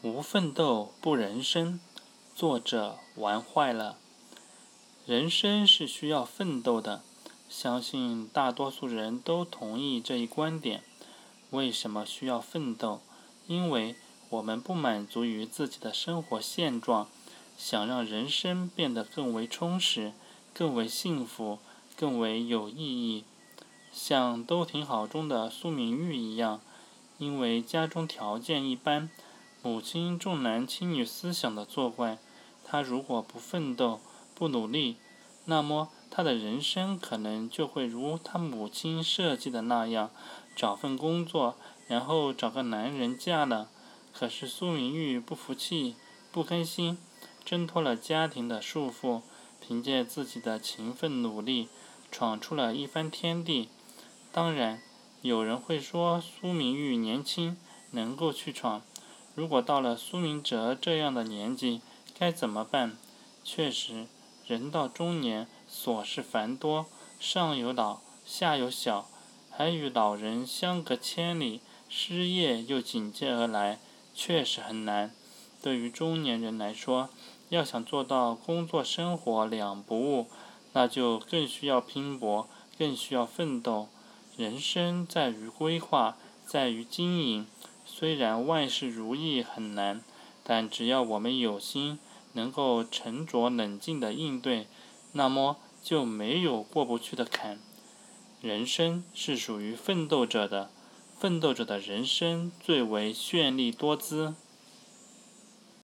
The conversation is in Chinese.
无奋斗不人生，作者玩坏了。人生是需要奋斗的，相信大多数人都同意这一观点。为什么需要奋斗？因为我们不满足于自己的生活现状，想让人生变得更为充实、更为幸福、更为有意义。像《都挺好》中的苏明玉一样，因为家中条件一般。母亲重男轻女思想的作怪，他如果不奋斗、不努力，那么他的人生可能就会如他母亲设计的那样，找份工作，然后找个男人嫁了。可是苏明玉不服气、不甘心，挣脱了家庭的束缚，凭借自己的勤奋努力，闯出了一番天地。当然，有人会说苏明玉年轻，能够去闯。如果到了苏明哲这样的年纪，该怎么办？确实，人到中年，琐事繁多，上有老，下有小，还与老人相隔千里，失业又紧接而来，确实很难。对于中年人来说，要想做到工作生活两不误，那就更需要拼搏，更需要奋斗。人生在于规划，在于经营。虽然万事如意很难，但只要我们有心，能够沉着冷静的应对，那么就没有过不去的坎。人生是属于奋斗者的，奋斗者的人生最为绚丽多姿。